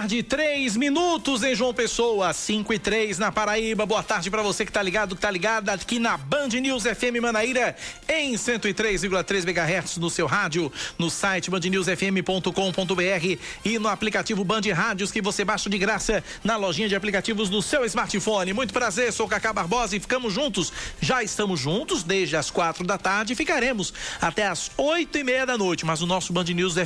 Tarde, três minutos em João Pessoa, cinco e três na Paraíba. Boa tarde para você que tá ligado, que tá ligado aqui na Band News FM Manaíra em 103,3 MHz no seu rádio, no site bandnewsfm.com.br e no aplicativo Band Rádios que você baixa de graça na lojinha de aplicativos do seu smartphone. Muito prazer, sou Cacá Barbosa e ficamos juntos. Já estamos juntos desde as quatro da tarde e ficaremos até as oito e meia da noite. Mas o nosso Band News,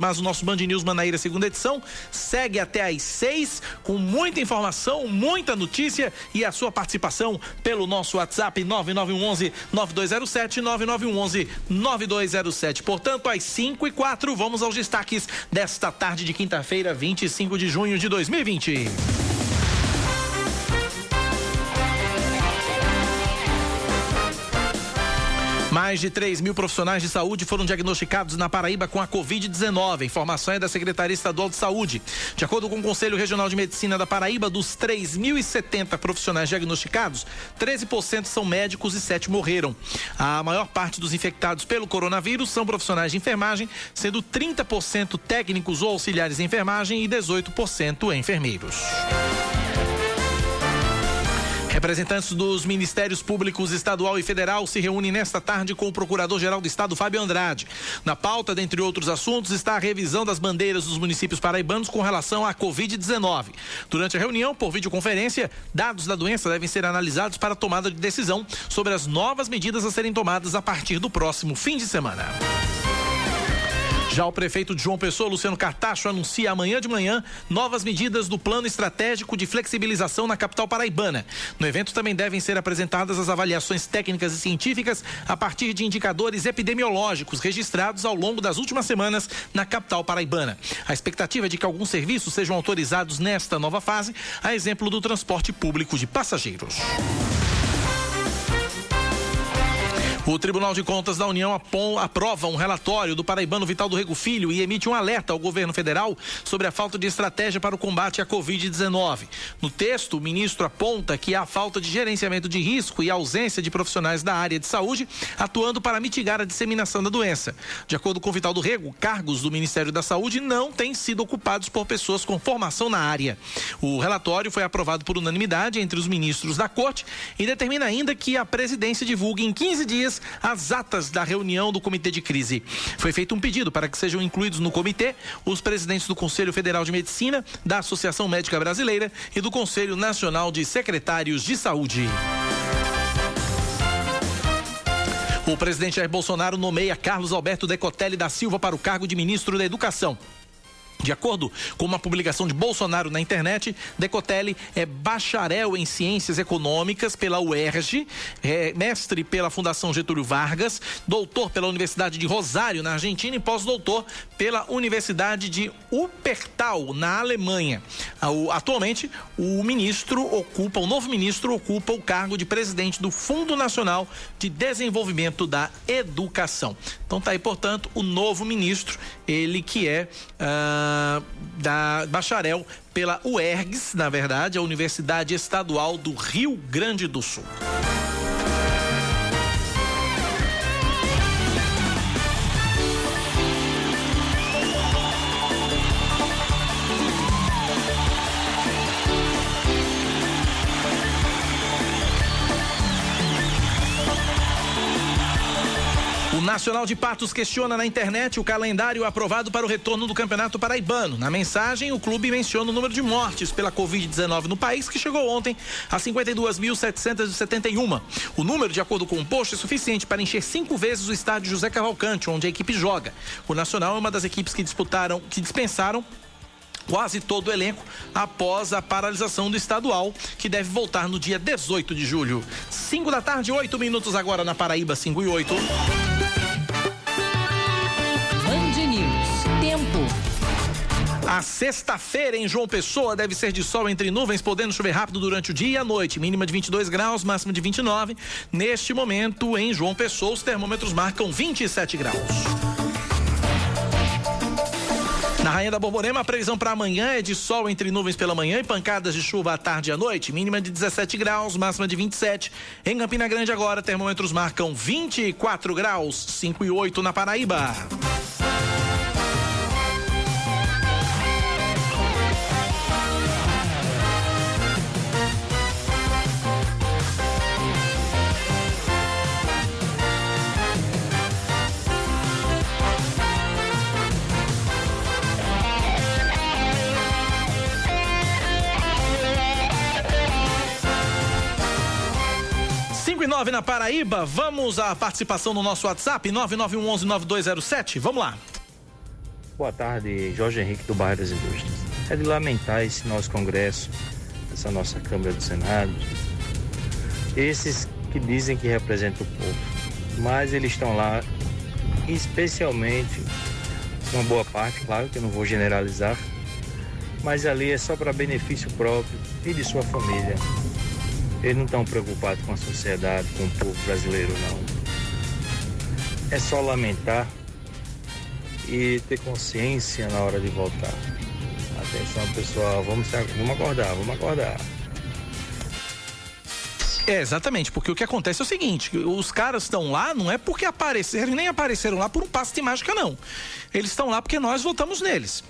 mas o nosso Band News Manaíra segunda edição segue até às seis com muita informação, muita notícia e a sua participação pelo nosso WhatsApp 9911 9207 9911 9207. Portanto, às cinco e quatro, vamos aos destaques desta tarde de quinta-feira, 25 de junho de 2020. Mais de 3 mil profissionais de saúde foram diagnosticados na Paraíba com a Covid-19. Informação é da Secretaria Estadual de Saúde. De acordo com o Conselho Regional de Medicina da Paraíba, dos 3.070 profissionais diagnosticados, 13% são médicos e 7 morreram. A maior parte dos infectados pelo coronavírus são profissionais de enfermagem, sendo 30% técnicos ou auxiliares de enfermagem e 18% enfermeiros. Representantes dos Ministérios Públicos Estadual e Federal se reúnem nesta tarde com o Procurador-Geral do Estado, Fábio Andrade. Na pauta, dentre outros assuntos, está a revisão das bandeiras dos municípios paraibanos com relação à Covid-19. Durante a reunião, por videoconferência, dados da doença devem ser analisados para tomada de decisão sobre as novas medidas a serem tomadas a partir do próximo fim de semana. Já o prefeito de João Pessoa, Luciano Cartacho, anuncia amanhã de manhã novas medidas do plano estratégico de flexibilização na capital paraibana. No evento também devem ser apresentadas as avaliações técnicas e científicas a partir de indicadores epidemiológicos registrados ao longo das últimas semanas na capital paraibana. A expectativa é de que alguns serviços sejam autorizados nesta nova fase, a exemplo do transporte público de passageiros. O Tribunal de Contas da União aprova um relatório do paraibano Vital do Rego Filho e emite um alerta ao governo federal sobre a falta de estratégia para o combate à Covid-19. No texto, o ministro aponta que há falta de gerenciamento de risco e ausência de profissionais da área de saúde atuando para mitigar a disseminação da doença. De acordo com Vital do Rego, cargos do Ministério da Saúde não têm sido ocupados por pessoas com formação na área. O relatório foi aprovado por unanimidade entre os ministros da Corte e determina ainda que a presidência divulgue em 15 dias as atas da reunião do Comitê de Crise. Foi feito um pedido para que sejam incluídos no comitê os presidentes do Conselho Federal de Medicina, da Associação Médica Brasileira e do Conselho Nacional de Secretários de Saúde. O presidente Jair Bolsonaro nomeia Carlos Alberto Decotelli da Silva para o cargo de ministro da Educação. De acordo com uma publicação de Bolsonaro na internet, Decotelli é bacharel em Ciências Econômicas pela UERJ, é mestre pela Fundação Getúlio Vargas, doutor pela Universidade de Rosário, na Argentina, e pós-doutor pela Universidade de Wuppertal, na Alemanha. Atualmente, o ministro ocupa, o novo ministro ocupa o cargo de presidente do Fundo Nacional de Desenvolvimento da Educação. Então tá aí, portanto, o novo ministro, ele que é. Uh, da bacharel pela UERGS, na verdade, a Universidade Estadual do Rio Grande do Sul. Nacional de Patos questiona na internet o calendário aprovado para o retorno do Campeonato Paraibano. Na mensagem, o clube menciona o número de mortes pela Covid-19 no país, que chegou ontem a 52.771. O número, de acordo com o post, é suficiente para encher cinco vezes o estádio José Cavalcante, onde a equipe joga. O Nacional é uma das equipes que disputaram, que dispensaram quase todo o elenco após a paralisação do estadual, que deve voltar no dia 18 de julho. 5 da tarde, 8 minutos agora na Paraíba, 5 e 8. A sexta-feira em João Pessoa deve ser de sol entre nuvens, podendo chover rápido durante o dia e a noite. Mínima de 22 graus, máxima de 29. Neste momento, em João Pessoa, os termômetros marcam 27 graus. Na Rainha da Borborema, a previsão para amanhã é de sol entre nuvens pela manhã e pancadas de chuva à tarde e à noite. Mínima de 17 graus, máxima de 27. Em Campina Grande agora, termômetros marcam 24 graus, 5 e 8 na Paraíba. 9 na Paraíba. Vamos à participação no nosso WhatsApp, 99119207. Vamos lá. Boa tarde, Jorge Henrique do Bairro das Indústrias. É de lamentar esse nosso Congresso, essa nossa Câmara do Senado, esses que dizem que representam o povo, mas eles estão lá, especialmente, uma boa parte, claro que eu não vou generalizar, mas ali é só para benefício próprio e de sua família. Eles não estão preocupados com a sociedade, com o povo brasileiro, não. É só lamentar e ter consciência na hora de votar. Atenção, pessoal, vamos, vamos acordar, vamos acordar. É, exatamente, porque o que acontece é o seguinte: os caras estão lá não é porque apareceram nem apareceram lá por um passe de mágica, não. Eles estão lá porque nós votamos neles.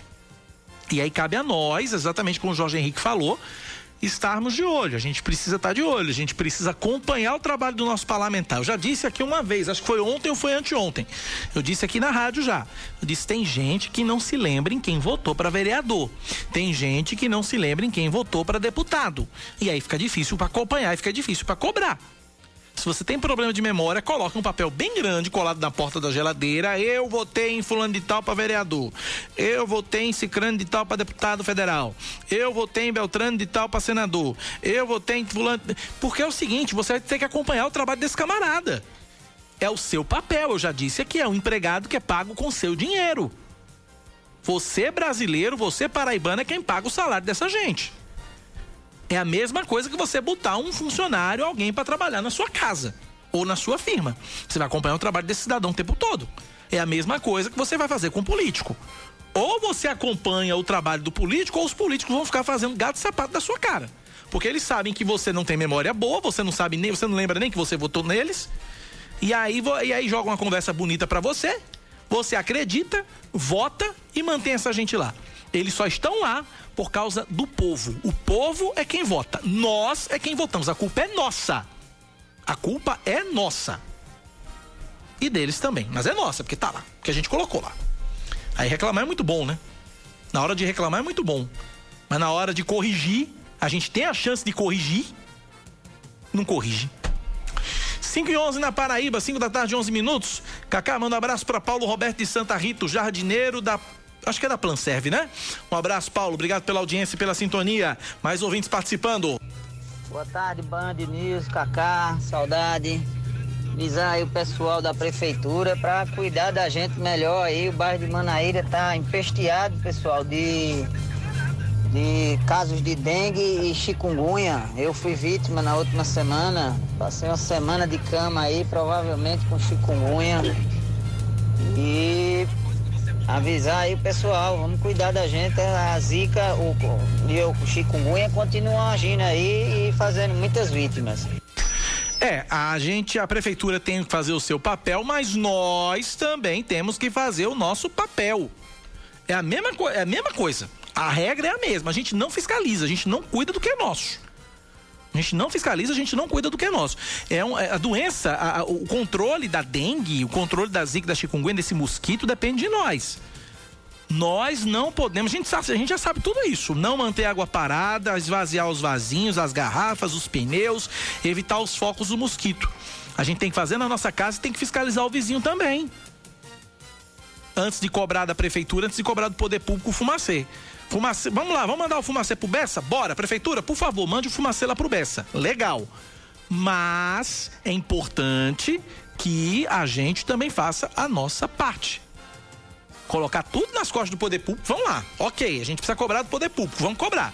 E aí cabe a nós, exatamente como o Jorge Henrique falou, estarmos de olho. A gente precisa estar de olho, a gente precisa acompanhar o trabalho do nosso parlamentar. Eu já disse aqui uma vez, acho que foi ontem ou foi anteontem. Eu disse aqui na rádio já. Eu disse: tem gente que não se lembra em quem votou para vereador. Tem gente que não se lembra em quem votou para deputado. E aí fica difícil para acompanhar e fica difícil para cobrar. Se você tem problema de memória, coloque um papel bem grande colado na porta da geladeira. Eu votei em fulano de tal para vereador. Eu votei em cicrano de tal para deputado federal. Eu votei em beltrano de tal para senador. Eu votei em fulano... Porque é o seguinte, você vai ter que acompanhar o trabalho desse camarada. É o seu papel, eu já disse aqui, é um empregado que é pago com seu dinheiro. Você brasileiro, você paraibano é quem paga o salário dessa gente. É a mesma coisa que você botar um funcionário, alguém para trabalhar na sua casa ou na sua firma. Você vai acompanhar o trabalho desse cidadão o tempo todo. É a mesma coisa que você vai fazer com o político. Ou você acompanha o trabalho do político, ou os políticos vão ficar fazendo gato e sapato da sua cara. Porque eles sabem que você não tem memória boa, você não sabe nem, você não lembra nem que você votou neles. E aí, e aí joga uma conversa bonita para você. Você acredita, vota e mantém essa gente lá. Eles só estão lá por causa do povo. O povo é quem vota. Nós é quem votamos. A culpa é nossa. A culpa é nossa. E deles também. Mas é nossa, porque tá lá. Porque a gente colocou lá. Aí reclamar é muito bom, né? Na hora de reclamar é muito bom. Mas na hora de corrigir, a gente tem a chance de corrigir, não corrige. 5 e 11 na Paraíba, 5 da tarde, 11 minutos. Cacá, manda um abraço para Paulo Roberto de Santa Rita, jardineiro da acho que é da Planserve, né? Um abraço, Paulo. Obrigado pela audiência e pela sintonia. Mais ouvintes participando. Boa tarde, Band News, Cacá, saudade. Avisar aí o pessoal da prefeitura para cuidar da gente melhor aí. O bairro de Manaíra tá empesteado, pessoal, de, de casos de dengue e chikungunya. Eu fui vítima na última semana. Passei uma semana de cama aí, provavelmente com chikungunya. E avisar aí o pessoal, vamos cuidar da gente. A Zika o, e o chikungunya continuam agindo aí e fazendo muitas vítimas. É, a gente, a prefeitura tem que fazer o seu papel, mas nós também temos que fazer o nosso papel. É a mesma, é a mesma coisa. A regra é a mesma. A gente não fiscaliza, a gente não cuida do que é nosso. A gente não fiscaliza, a gente não cuida do que é nosso. É, um, é a doença, a, a, o controle da dengue, o controle da zika, da chikungunya, desse mosquito, depende de nós. Nós não podemos, a gente, sabe, a gente já sabe tudo isso. Não manter água parada, esvaziar os vasinhos, as garrafas, os pneus, evitar os focos do mosquito. A gente tem que fazer na nossa casa e tem que fiscalizar o vizinho também. Antes de cobrar da prefeitura, antes de cobrar do poder público o fumacê. Fumacê, vamos lá, vamos mandar o fumacê pro Bessa? Bora, prefeitura, por favor, mande o fumacê lá pro Bessa. Legal. Mas é importante que a gente também faça a nossa parte. colocar tudo nas costas do poder público, vamos lá. Ok, a gente precisa cobrar do poder público, vamos cobrar.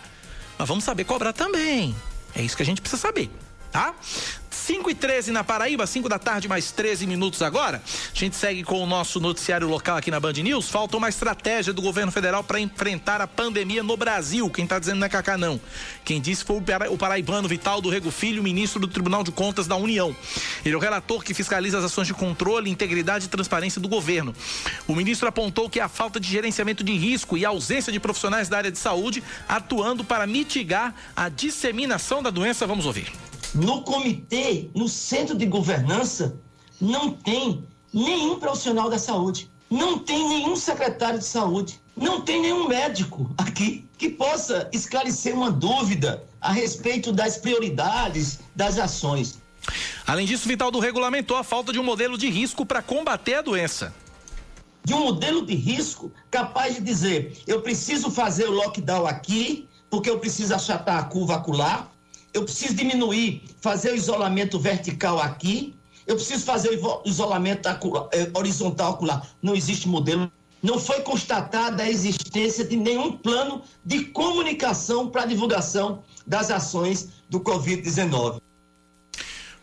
Mas vamos saber cobrar também. É isso que a gente precisa saber, tá? 5 e 13 na Paraíba, 5 da tarde, mais 13 minutos agora. A gente segue com o nosso noticiário local aqui na Band News. Falta uma estratégia do governo federal para enfrentar a pandemia no Brasil. Quem está dizendo não é Cacá, não. Quem disse foi o paraibano Vital do Rego Filho, ministro do Tribunal de Contas da União. Ele é o relator que fiscaliza as ações de controle, integridade e transparência do governo. O ministro apontou que a falta de gerenciamento de risco e a ausência de profissionais da área de saúde atuando para mitigar a disseminação da doença. Vamos ouvir. No comitê, no centro de governança, não tem nenhum profissional da saúde, não tem nenhum secretário de saúde, não tem nenhum médico aqui que possa esclarecer uma dúvida a respeito das prioridades das ações. Além disso, Vital do regulamentou a falta de um modelo de risco para combater a doença. De um modelo de risco capaz de dizer: eu preciso fazer o lockdown aqui, porque eu preciso achatar a curva acular, eu preciso diminuir, fazer o isolamento vertical aqui, eu preciso fazer o isolamento eh, horizontal acular. Não existe modelo. Não foi constatada a existência de nenhum plano de comunicação para divulgação das ações do Covid-19.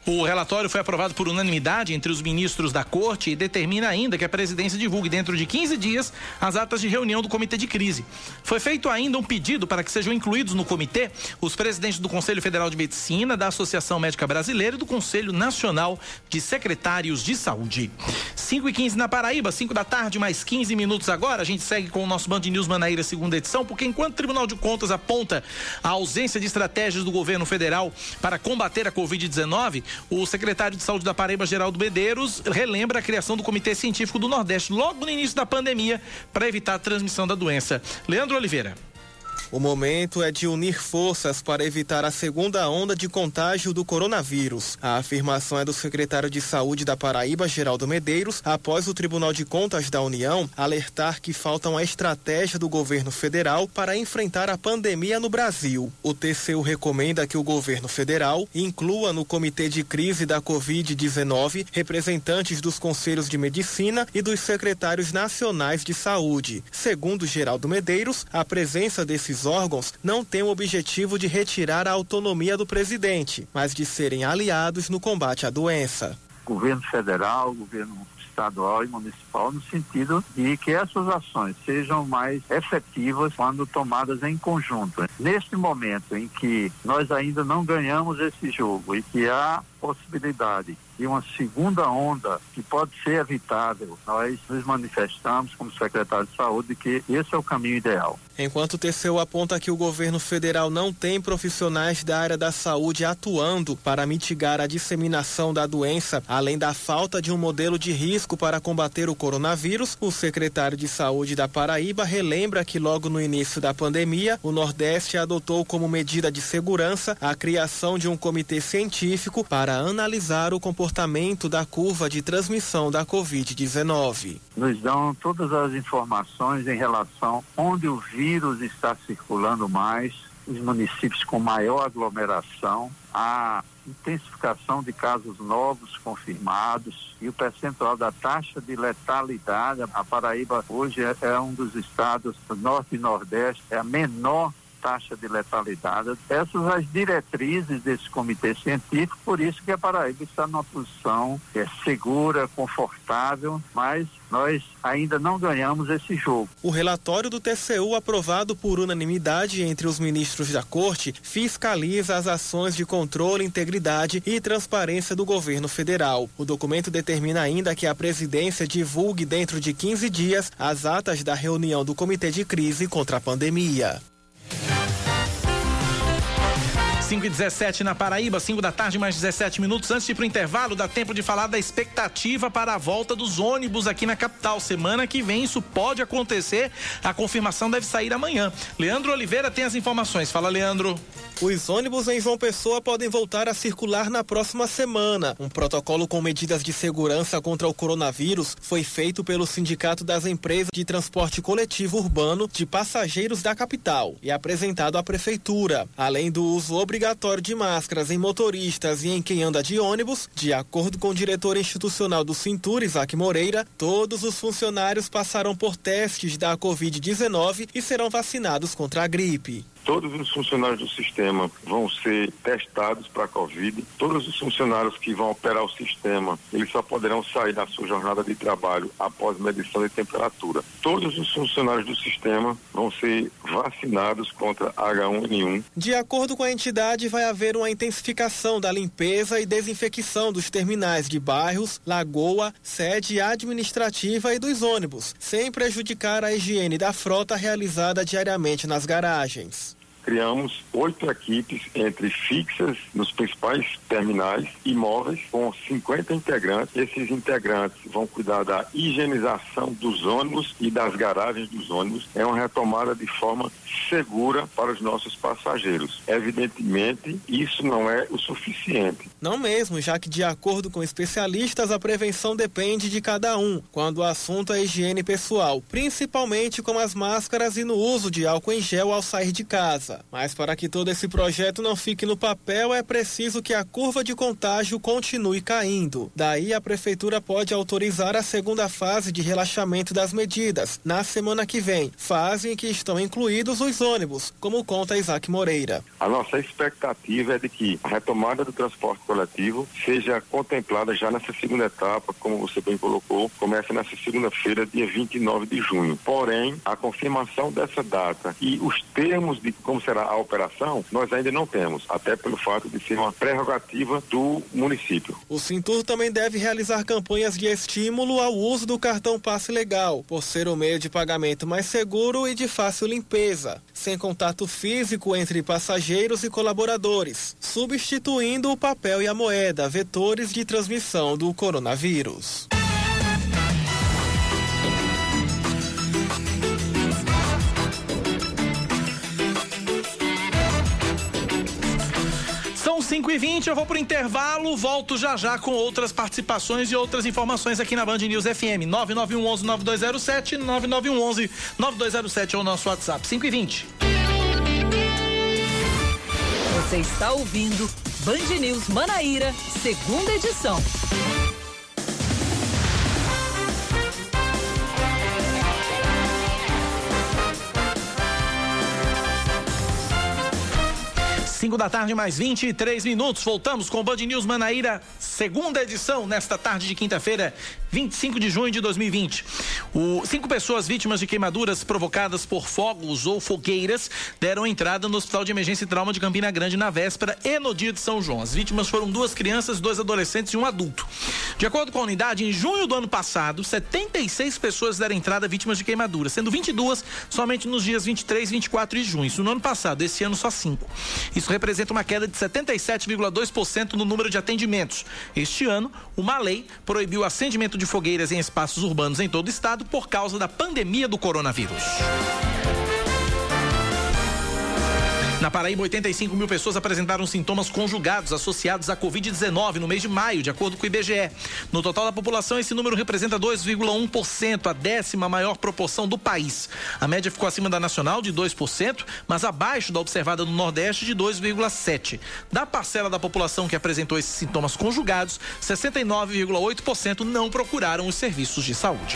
O relatório foi aprovado por unanimidade entre os ministros da corte e determina ainda que a presidência divulgue dentro de 15 dias as atas de reunião do comitê de crise. Foi feito ainda um pedido para que sejam incluídos no comitê os presidentes do Conselho Federal de Medicina, da Associação Médica Brasileira e do Conselho Nacional de Secretários de Saúde. 5 e 15 na Paraíba, 5 da tarde, mais 15 minutos agora. A gente segue com o nosso Band News Manaíra, segunda edição, porque enquanto o Tribunal de Contas aponta a ausência de estratégias do governo federal para combater a Covid-19, o secretário de Saúde da Paraíba, Geraldo Medeiros, relembra a criação do Comitê Científico do Nordeste logo no início da pandemia para evitar a transmissão da doença. Leandro Oliveira. O momento é de unir forças para evitar a segunda onda de contágio do coronavírus. A afirmação é do secretário de Saúde da Paraíba, Geraldo Medeiros, após o Tribunal de Contas da União alertar que falta uma estratégia do governo federal para enfrentar a pandemia no Brasil. O TCU recomenda que o governo federal inclua no comitê de crise da Covid-19 representantes dos conselhos de medicina e dos secretários nacionais de saúde. Segundo Geraldo Medeiros, a presença desses esses órgãos não têm o objetivo de retirar a autonomia do presidente, mas de serem aliados no combate à doença. Governo federal, governo estadual e municipal no sentido de que essas ações sejam mais efetivas quando tomadas em conjunto. Neste momento em que nós ainda não ganhamos esse jogo e que há possibilidade de uma segunda onda que pode ser evitável, nós nos manifestamos como secretário de saúde que esse é o caminho ideal. Enquanto o TCU aponta que o governo federal não tem profissionais da área da saúde atuando para mitigar a disseminação da doença, além da falta de um modelo de risco para combater o coronavírus, o secretário de Saúde da Paraíba relembra que logo no início da pandemia, o Nordeste adotou como medida de segurança a criação de um comitê científico para analisar o comportamento da curva de transmissão da Covid-19. Nos dão todas as informações em relação onde o vírus está circulando mais, os municípios com maior aglomeração, a intensificação de casos novos confirmados e o percentual da taxa de letalidade. A Paraíba hoje é, é um dos estados do norte e nordeste, é a menor taxa de letalidade. Essas as diretrizes desse comitê científico, por isso que a Paraíba está numa posição é, segura, confortável, mas nós ainda não ganhamos esse jogo. O relatório do TCU, aprovado por unanimidade entre os ministros da Corte, fiscaliza as ações de controle, integridade e transparência do governo federal. O documento determina ainda que a presidência divulgue dentro de 15 dias as atas da reunião do Comitê de Crise contra a Pandemia. 5 e 17 na Paraíba, 5 da tarde, mais 17 minutos. Antes de ir pro intervalo, dá tempo de falar da expectativa para a volta dos ônibus aqui na capital. Semana que vem isso pode acontecer. A confirmação deve sair amanhã. Leandro Oliveira tem as informações. Fala, Leandro. Os ônibus em João Pessoa podem voltar a circular na próxima semana. Um protocolo com medidas de segurança contra o coronavírus foi feito pelo Sindicato das Empresas de Transporte Coletivo Urbano de Passageiros da capital e apresentado à Prefeitura. Além do uso obrigatório de máscaras em motoristas e em quem anda de ônibus, de acordo com o diretor institucional do Cintura, Isaac Moreira, todos os funcionários passarão por testes da Covid-19 e serão vacinados contra a gripe. Todos os funcionários do sistema vão ser testados para a Covid. Todos os funcionários que vão operar o sistema, eles só poderão sair da sua jornada de trabalho após medição de temperatura. Todos os funcionários do sistema vão ser vacinados contra H1N1. De acordo com a entidade, vai haver uma intensificação da limpeza e desinfecção dos terminais de bairros, lagoa, sede administrativa e dos ônibus, sem prejudicar a higiene da frota realizada diariamente nas garagens criamos oito equipes entre fixas nos principais terminais imóveis com 50 integrantes. Esses integrantes vão cuidar da higienização dos ônibus e das garagens dos ônibus. É uma retomada de forma segura para os nossos passageiros. Evidentemente, isso não é o suficiente. Não mesmo, já que de acordo com especialistas, a prevenção depende de cada um, quando o assunto é higiene pessoal, principalmente com as máscaras e no uso de álcool em gel ao sair de casa. Mas para que todo esse projeto não fique no papel, é preciso que a curva de contágio continue caindo. Daí a prefeitura pode autorizar a segunda fase de relaxamento das medidas na semana que vem, fase em que estão incluídos os ônibus, como conta Isaac Moreira. A nossa expectativa é de que a retomada do transporte coletivo seja contemplada já nessa segunda etapa, como você bem colocou, começa nessa segunda-feira, dia 29 de junho. Porém, a confirmação dessa data e os termos de como será a operação, nós ainda não temos, até pelo fato de ser uma prerrogativa do município. O Cintur também deve realizar campanhas de estímulo ao uso do cartão passe legal, por ser o meio de pagamento mais seguro e de fácil limpeza, sem contato físico entre passageiros e colaboradores, substituindo o papel e a moeda, vetores de transmissão do coronavírus. 5 e 20 eu vou pro intervalo, volto já já com outras participações e outras informações aqui na Band News FM. 9911 9207 9911 9207 é o nosso WhatsApp. 5 e 20 Você está ouvindo Band News Manaíra, segunda edição. Cinco da tarde, mais 23 minutos. Voltamos com Band News Manaíra, segunda edição, nesta tarde de quinta-feira, 25 de junho de 2020. O, cinco pessoas vítimas de queimaduras provocadas por fogos ou fogueiras deram entrada no Hospital de Emergência e Trauma de Campina Grande na véspera e no dia de São João. As vítimas foram duas crianças, dois adolescentes e um adulto. De acordo com a unidade, em junho do ano passado, 76 pessoas deram entrada vítimas de queimaduras, sendo 22 somente nos dias 23, 24 de junho. Isso no ano passado, esse ano só cinco. Isso representa uma queda de 77,2% no número de atendimentos. Este ano, uma lei proibiu o acendimento de fogueiras em espaços urbanos em todo o estado por causa da pandemia do coronavírus. Na Paraíba, 85 mil pessoas apresentaram sintomas conjugados associados à Covid-19 no mês de maio, de acordo com o IBGE. No total da população, esse número representa 2,1%, a décima maior proporção do país. A média ficou acima da nacional, de 2%, mas abaixo da observada no Nordeste, de 2,7%. Da parcela da população que apresentou esses sintomas conjugados, 69,8% não procuraram os serviços de saúde.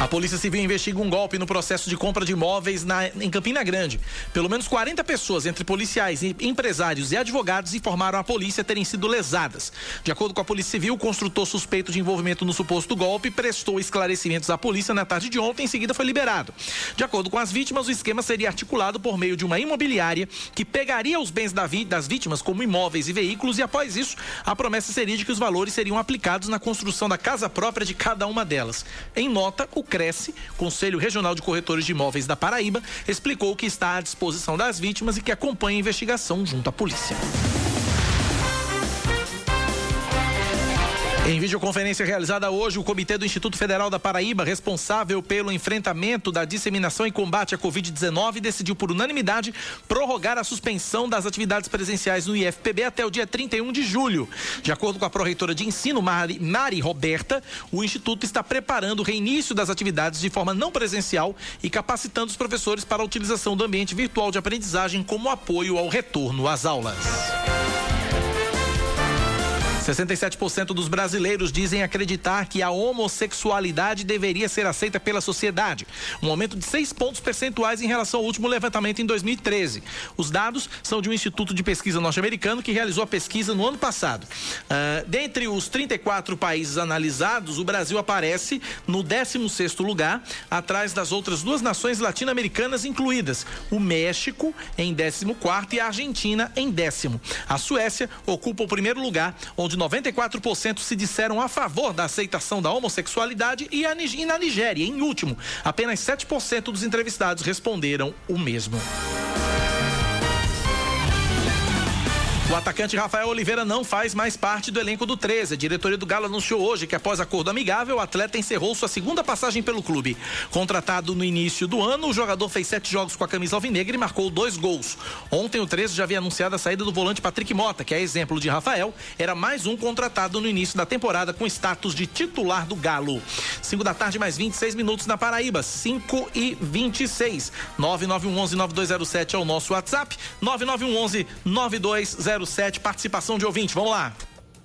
A Polícia Civil investiga um golpe no processo de compra de imóveis na, em Campina Grande. Pelo menos 40 pessoas, entre policiais, empresários e advogados, informaram à polícia terem sido lesadas. De acordo com a Polícia Civil, o construtor suspeito de envolvimento no suposto golpe prestou esclarecimentos à polícia na tarde de ontem, em seguida foi liberado. De acordo com as vítimas, o esquema seria articulado por meio de uma imobiliária que pegaria os bens das vítimas, como imóveis e veículos, e após isso, a promessa seria de que os valores seriam aplicados na construção da casa própria de cada uma delas. Em nota, o Cresce, Conselho Regional de Corretores de Imóveis da Paraíba, explicou que está à disposição das vítimas e que acompanha a investigação junto à polícia. Em videoconferência realizada hoje, o Comitê do Instituto Federal da Paraíba, responsável pelo enfrentamento da disseminação e combate à Covid-19, decidiu por unanimidade prorrogar a suspensão das atividades presenciais no IFPB até o dia 31 de julho. De acordo com a pró-reitora de ensino, Mari, Mari Roberta, o Instituto está preparando o reinício das atividades de forma não presencial e capacitando os professores para a utilização do ambiente virtual de aprendizagem como apoio ao retorno às aulas. 67% dos brasileiros dizem acreditar que a homossexualidade deveria ser aceita pela sociedade, um aumento de seis pontos percentuais em relação ao último levantamento em 2013. Os dados são de um instituto de pesquisa norte-americano que realizou a pesquisa no ano passado. Uh, dentre os 34 países analisados, o Brasil aparece no 16º lugar, atrás das outras duas nações latino-americanas incluídas, o México em 14º e a Argentina em décimo. A Suécia ocupa o primeiro lugar, onde 94% se disseram a favor da aceitação da homossexualidade e, a, e na Nigéria, em último, apenas 7% dos entrevistados responderam o mesmo. O atacante Rafael Oliveira não faz mais parte do elenco do 13. A diretoria do Galo anunciou hoje que, após acordo amigável, o atleta encerrou sua segunda passagem pelo clube. Contratado no início do ano, o jogador fez sete jogos com a camisa alvinegra e marcou dois gols. Ontem, o 13 já havia anunciado a saída do volante Patrick Mota, que é exemplo de Rafael, era mais um contratado no início da temporada com status de titular do Galo. 5 da tarde, mais 26 minutos na Paraíba. 5 e 26. 9911 9207 é o nosso WhatsApp. 9911 9207 07, participação de ouvinte. Vamos lá.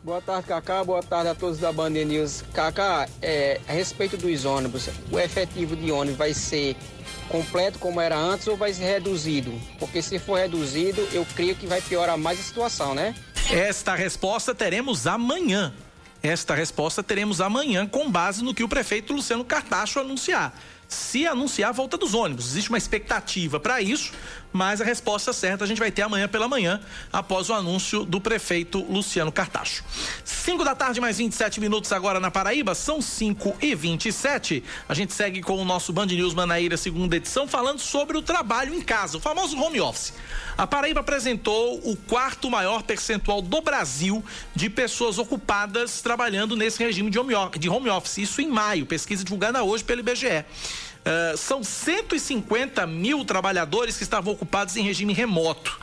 Boa tarde, Cacá. Boa tarde a todos da Band News. Cacá, é, a respeito dos ônibus, o efetivo de ônibus vai ser completo como era antes ou vai ser reduzido? Porque se for reduzido, eu creio que vai piorar mais a situação, né? Esta resposta teremos amanhã. Esta resposta teremos amanhã com base no que o prefeito Luciano Cartacho anunciar se anunciar a volta dos ônibus. Existe uma expectativa para isso, mas a resposta certa a gente vai ter amanhã pela manhã, após o anúncio do prefeito Luciano Cartacho. 5 da tarde, mais 27 minutos agora na Paraíba, são 5 e 27. A gente segue com o nosso Band News Manaíra, segunda edição, falando sobre o trabalho em casa, o famoso home office. A Paraíba apresentou o quarto maior percentual do Brasil de pessoas ocupadas trabalhando nesse regime de home office. Isso em maio, pesquisa divulgada hoje pelo IBGE. Uh, são 150 mil trabalhadores que estavam ocupados em regime remoto.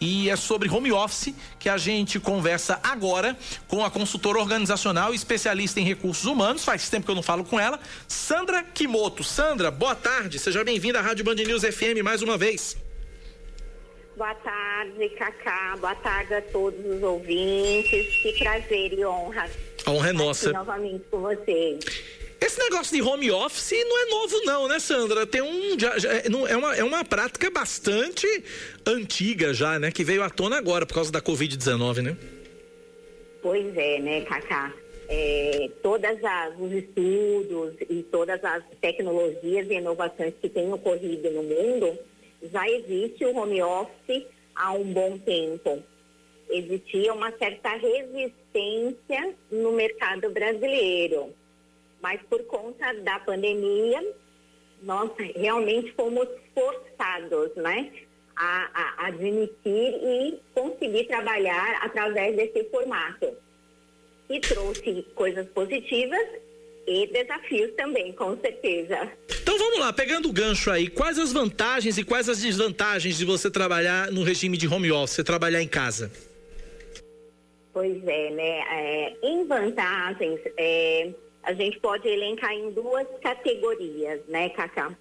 E é sobre home office que a gente conversa agora com a consultora organizacional e especialista em recursos humanos. Faz tempo que eu não falo com ela, Sandra Kimoto. Sandra, boa tarde. Seja bem-vinda à Rádio Band News FM mais uma vez. Boa tarde, Cacá. Boa tarde a todos os ouvintes. Que prazer e honra. A honra é nossa. novamente com vocês. Esse negócio de home office não é novo, não, né, Sandra? Tem um. Já, já, é, é, uma, é uma prática bastante antiga já, né? Que veio à tona agora por causa da Covid-19, né? Pois é, né, Cacá? É, todas as, os estudos e todas as tecnologias e inovações que têm ocorrido no mundo, já existe o home office há um bom tempo. Existia uma certa resistência no mercado brasileiro mas por conta da pandemia, nós realmente fomos forçados, né? A, a, admitir e conseguir trabalhar através desse formato. E trouxe coisas positivas e desafios também, com certeza. Então vamos lá, pegando o gancho aí, quais as vantagens e quais as desvantagens de você trabalhar no regime de home office, trabalhar em casa? Pois é, né? É, em vantagens, é, a gente pode elencar em duas categorias, né, Cacá?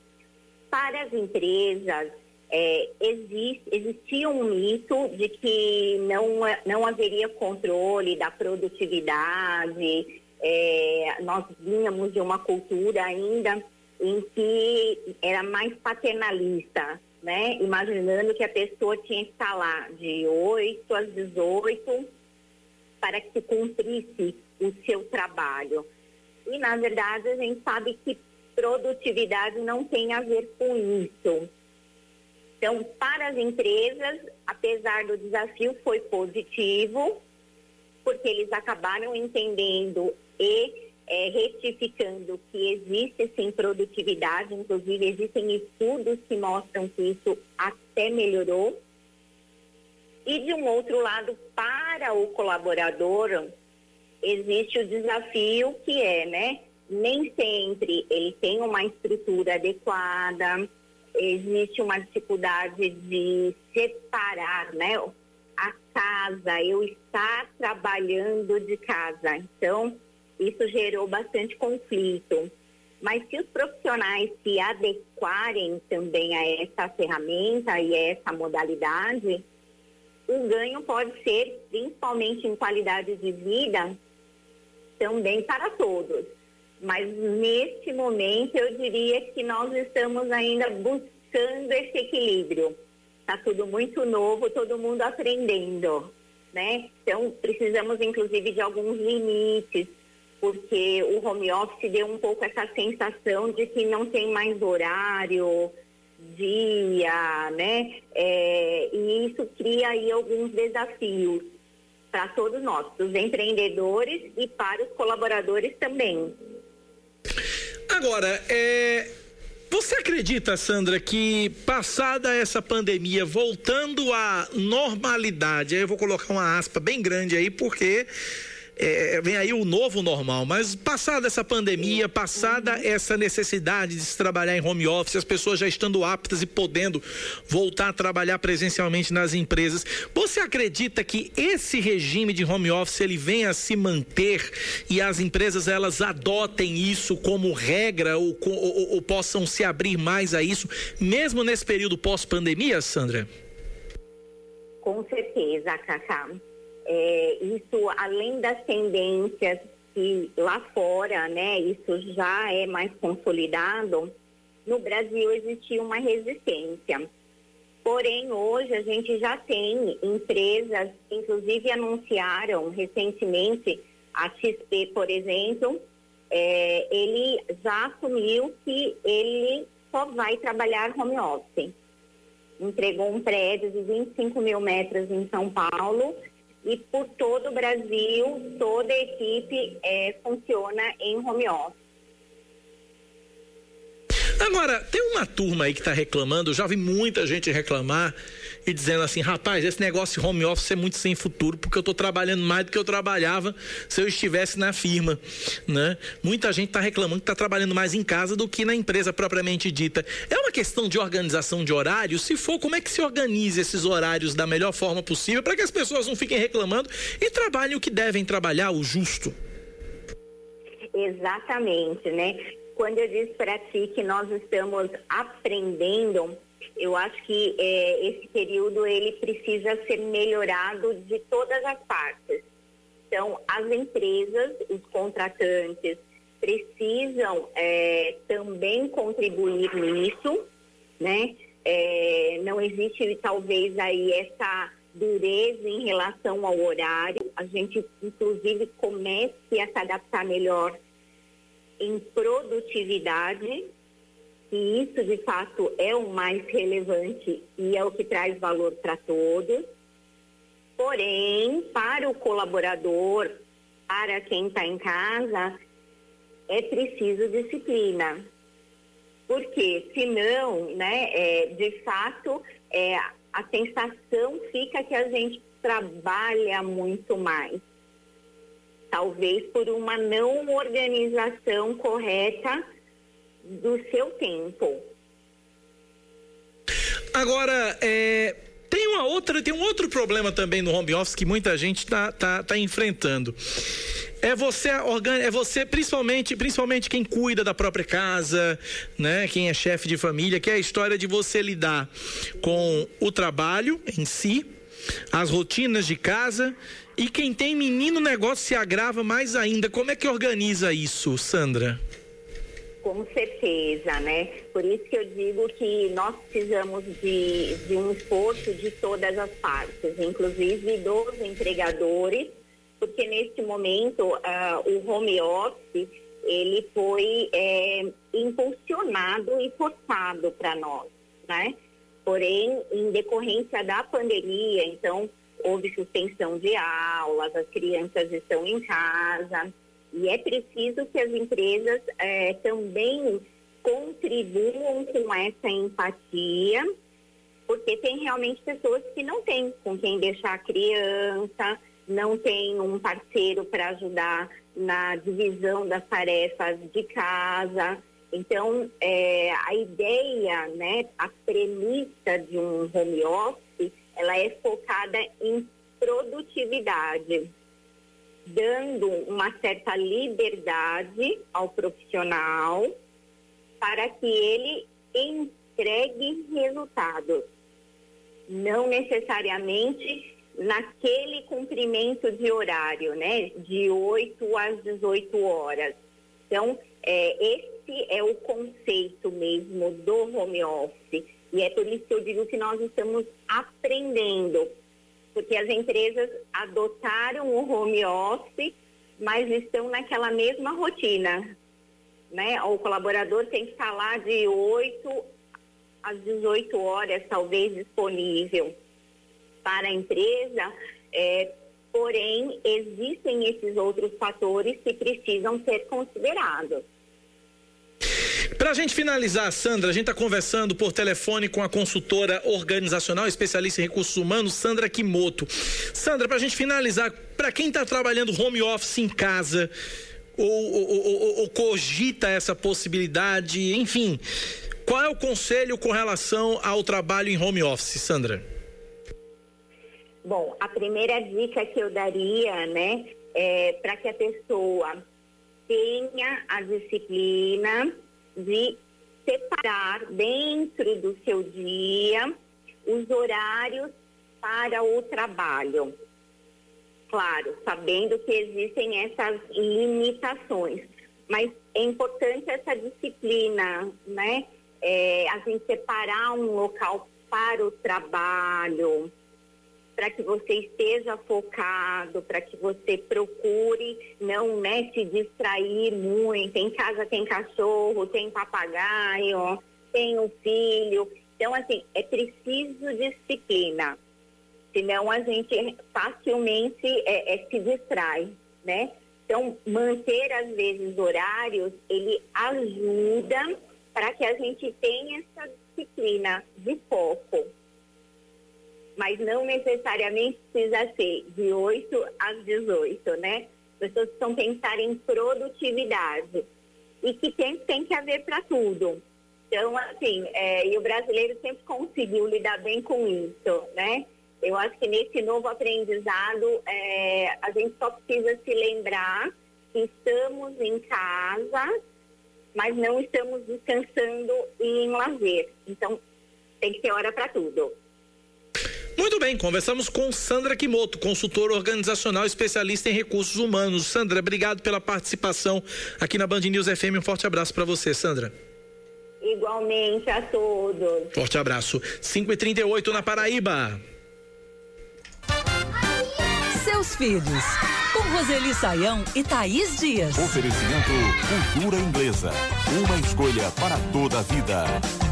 Para as empresas, é, existe, existia um mito de que não, não haveria controle da produtividade. É, nós vínhamos de uma cultura ainda em que era mais paternalista, né? Imaginando que a pessoa tinha que estar lá de 8 às 18 para que se cumprisse o seu trabalho. E, na verdade, a gente sabe que produtividade não tem a ver com isso. Então, para as empresas, apesar do desafio, foi positivo, porque eles acabaram entendendo e é, retificando que existe sim produtividade, inclusive existem estudos que mostram que isso até melhorou. E de um outro lado, para o colaborador, existe o desafio que é, né? Nem sempre ele tem uma estrutura adequada, existe uma dificuldade de separar, né? A casa, eu estar trabalhando de casa. Então, isso gerou bastante conflito. Mas se os profissionais se adequarem também a essa ferramenta e a essa modalidade, o ganho pode ser, principalmente em qualidade de vida, também para todos. Mas neste momento eu diria que nós estamos ainda buscando esse equilíbrio. Está tudo muito novo, todo mundo aprendendo, né? Então precisamos inclusive de alguns limites, porque o home office deu um pouco essa sensação de que não tem mais horário, dia, né? É, e isso cria aí alguns desafios para todos nós, os empreendedores e para os colaboradores também. Agora, é, você acredita, Sandra, que passada essa pandemia, voltando à normalidade, aí eu vou colocar uma aspa bem grande aí, porque é, vem aí o novo normal, mas passada essa pandemia, passada essa necessidade de se trabalhar em home office, as pessoas já estando aptas e podendo voltar a trabalhar presencialmente nas empresas, você acredita que esse regime de home office ele venha a se manter e as empresas elas adotem isso como regra ou, ou, ou possam se abrir mais a isso, mesmo nesse período pós-pandemia, Sandra? Com certeza, Cacá. É, isso, além das tendências que lá fora, né, isso já é mais consolidado, no Brasil existia uma resistência. Porém, hoje a gente já tem empresas, inclusive anunciaram recentemente, a XP, por exemplo, é, ele já assumiu que ele só vai trabalhar home office. Entregou um prédio de 25 mil metros em São Paulo e por todo o Brasil, toda a equipe é, funciona em home office. Agora, tem uma turma aí que está reclamando, já vi muita gente reclamar e dizendo assim, rapaz, esse negócio de home office é muito sem futuro, porque eu estou trabalhando mais do que eu trabalhava se eu estivesse na firma, né? Muita gente está reclamando que está trabalhando mais em casa do que na empresa propriamente dita. É uma questão de organização de horários? Se for, como é que se organiza esses horários da melhor forma possível para que as pessoas não fiquem reclamando e trabalhem o que devem trabalhar, o justo? Exatamente, né? quando eu disse para ti que nós estamos aprendendo, eu acho que é, esse período ele precisa ser melhorado de todas as partes. Então, as empresas, os contratantes, precisam é, também contribuir nisso, né? É, não existe talvez aí essa dureza em relação ao horário. A gente, inclusive, comece a se adaptar melhor em produtividade, e isso de fato é o mais relevante e é o que traz valor para todos. Porém, para o colaborador, para quem está em casa, é preciso disciplina. Porque senão, né, é, de fato, é, a sensação fica que a gente trabalha muito mais talvez por uma não organização correta do seu tempo. Agora, é, tem uma outra, tem um outro problema também no home office que muita gente está tá, tá enfrentando. É você, é você principalmente, principalmente quem cuida da própria casa, né? Quem é chefe de família, que é a história de você lidar com o trabalho em si, as rotinas de casa e quem tem menino, o negócio se agrava mais ainda. Como é que organiza isso, Sandra? Com certeza, né? Por isso que eu digo que nós precisamos de, de um esforço de todas as partes, inclusive dos empregadores, porque neste momento uh, o home office ele foi é, impulsionado e forçado para nós, né? Porém, em decorrência da pandemia, então houve suspensão de aulas, as crianças estão em casa e é preciso que as empresas é, também contribuam com essa empatia, porque tem realmente pessoas que não têm com quem deixar a criança, não tem um parceiro para ajudar na divisão das tarefas de casa. Então, é, a ideia, né, a premissa de um home office, ela é focada em produtividade, dando uma certa liberdade ao profissional para que ele entregue resultados. Não necessariamente naquele cumprimento de horário, né? De 8 às 18 horas. Então, é, esse é o conceito mesmo do home office. E é por isso que eu digo que nós estamos aprendendo, porque as empresas adotaram o home office, mas estão naquela mesma rotina. Né? O colaborador tem que estar lá de 8 às 18 horas, talvez, disponível para a empresa, é, porém, existem esses outros fatores que precisam ser considerados. Para a gente finalizar, Sandra, a gente está conversando por telefone com a consultora organizacional, especialista em recursos humanos, Sandra Kimoto. Sandra, para a gente finalizar, para quem está trabalhando home office em casa, ou, ou, ou, ou, cogita essa possibilidade, enfim, qual é o conselho com relação ao trabalho em home office, Sandra? Bom, a primeira dica que eu daria, né, é para que a pessoa tenha a disciplina de separar dentro do seu dia os horários para o trabalho. Claro, sabendo que existem essas limitações, mas é importante essa disciplina, né? É, a gente separar um local para o trabalho, para que você esteja focado, para que você procure não né, se distrair muito. Em casa tem cachorro, tem papagaio, tem um filho. Então, assim, é preciso disciplina. Senão a gente facilmente é, é, se distrai, né? Então, manter às vezes horários, ele ajuda para que a gente tenha essa disciplina de foco mas não necessariamente precisa ser de 8 às 18, né? As pessoas precisam pensar em produtividade e que tem, tem que haver para tudo. Então, assim, é, e o brasileiro sempre conseguiu lidar bem com isso, né? Eu acho que nesse novo aprendizado, é, a gente só precisa se lembrar que estamos em casa, mas não estamos descansando e em lazer. Então, tem que ter hora para tudo. Muito bem, conversamos com Sandra Kimoto, consultora organizacional especialista em recursos humanos. Sandra, obrigado pela participação aqui na Band News FM. Um forte abraço para você, Sandra. Igualmente a todos. Forte abraço. 5h38 na Paraíba. Seus filhos, com Roseli Saião e Thaís Dias. Oferecimento Cultura Inglesa. Uma escolha para toda a vida.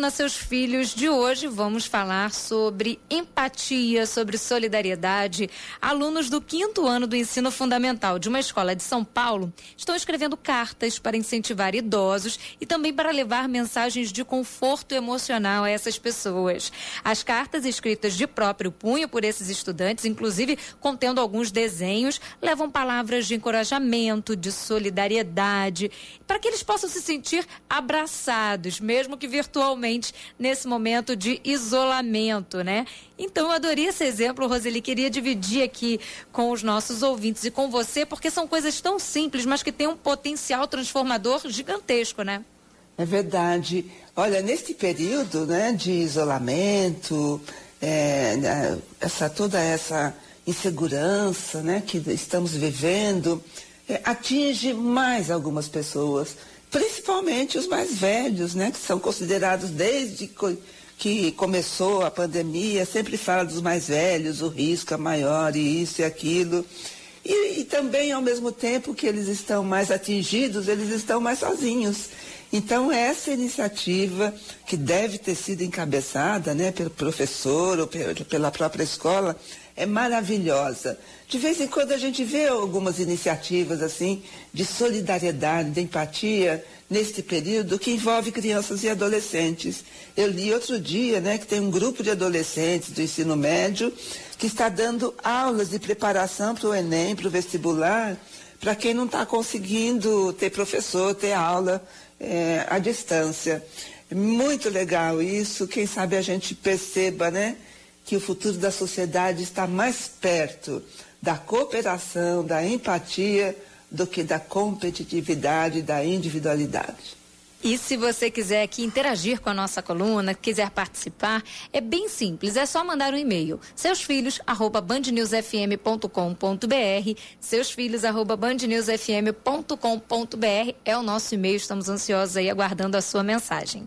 Coluna Seus Filhos de hoje vamos falar sobre empatia, sobre solidariedade. Alunos do quinto ano do ensino fundamental de uma escola de São Paulo estão escrevendo cartas para incentivar idosos e também para levar mensagens de conforto emocional a essas pessoas. As cartas escritas de próprio punho por esses estudantes, inclusive contendo alguns desenhos, levam palavras de encorajamento, de solidariedade, para que eles possam se sentir abraçados, mesmo que virtualmente nesse momento de isolamento, né? Então eu adorei esse exemplo, Roseli, queria dividir aqui com os nossos ouvintes e com você, porque são coisas tão simples, mas que têm um potencial transformador gigantesco, né? É verdade. Olha, neste período né, de isolamento, é, né, essa, toda essa insegurança né, que estamos vivendo, é, atinge mais algumas pessoas principalmente os mais velhos, né, que são considerados desde que começou a pandemia, sempre fala dos mais velhos, o risco é maior e isso e aquilo. E, e também, ao mesmo tempo que eles estão mais atingidos, eles estão mais sozinhos. Então, essa iniciativa, que deve ter sido encabeçada né, pelo professor ou pela própria escola, é maravilhosa. De vez em quando a gente vê algumas iniciativas assim de solidariedade, de empatia neste período que envolve crianças e adolescentes. Eu li outro dia, né, que tem um grupo de adolescentes do ensino médio que está dando aulas de preparação para o Enem, para o vestibular, para quem não está conseguindo ter professor, ter aula é, à distância. Muito legal isso. Quem sabe a gente perceba, né, que o futuro da sociedade está mais perto da cooperação, da empatia, do que da competitividade, da individualidade. E se você quiser aqui interagir com a nossa coluna, quiser participar, é bem simples, é só mandar um e-mail. Seus filhos, arroba bandnewsfm.com.br, seus filhos, arroba bandnewsfm.com.br é o nosso e-mail, estamos ansiosos aí aguardando a sua mensagem.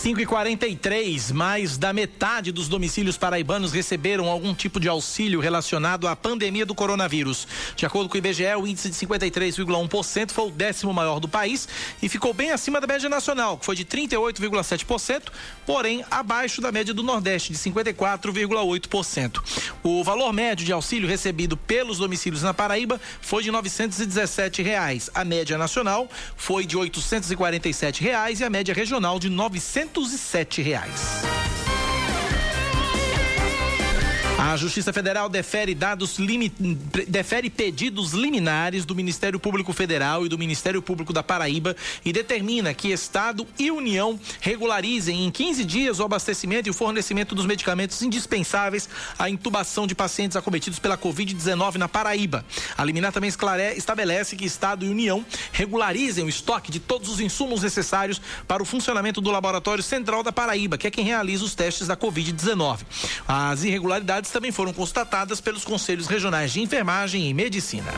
5 e 43 mais da metade dos domicílios paraibanos receberam algum tipo de auxílio relacionado à pandemia do coronavírus. De acordo com o IBGE, o índice de 53,1% foi o décimo maior do país e ficou bem acima da média nacional, que foi de 38,7%, porém abaixo da média do Nordeste, de 54,8%. O valor médio de auxílio recebido pelos domicílios na Paraíba foi de 917 reais. A média nacional foi de 847 reais e a média regional de R$ 900 207 reais. A Justiça Federal defere dados limit... defere pedidos liminares do Ministério Público Federal e do Ministério Público da Paraíba e determina que Estado e União regularizem em 15 dias o abastecimento e o fornecimento dos medicamentos indispensáveis à intubação de pacientes acometidos pela Covid-19 na Paraíba. A liminar também esclarece, estabelece que Estado e União regularizem o estoque de todos os insumos necessários para o funcionamento do Laboratório Central da Paraíba, que é quem realiza os testes da Covid-19. As irregularidades também foram constatadas pelos conselhos regionais de enfermagem e medicina.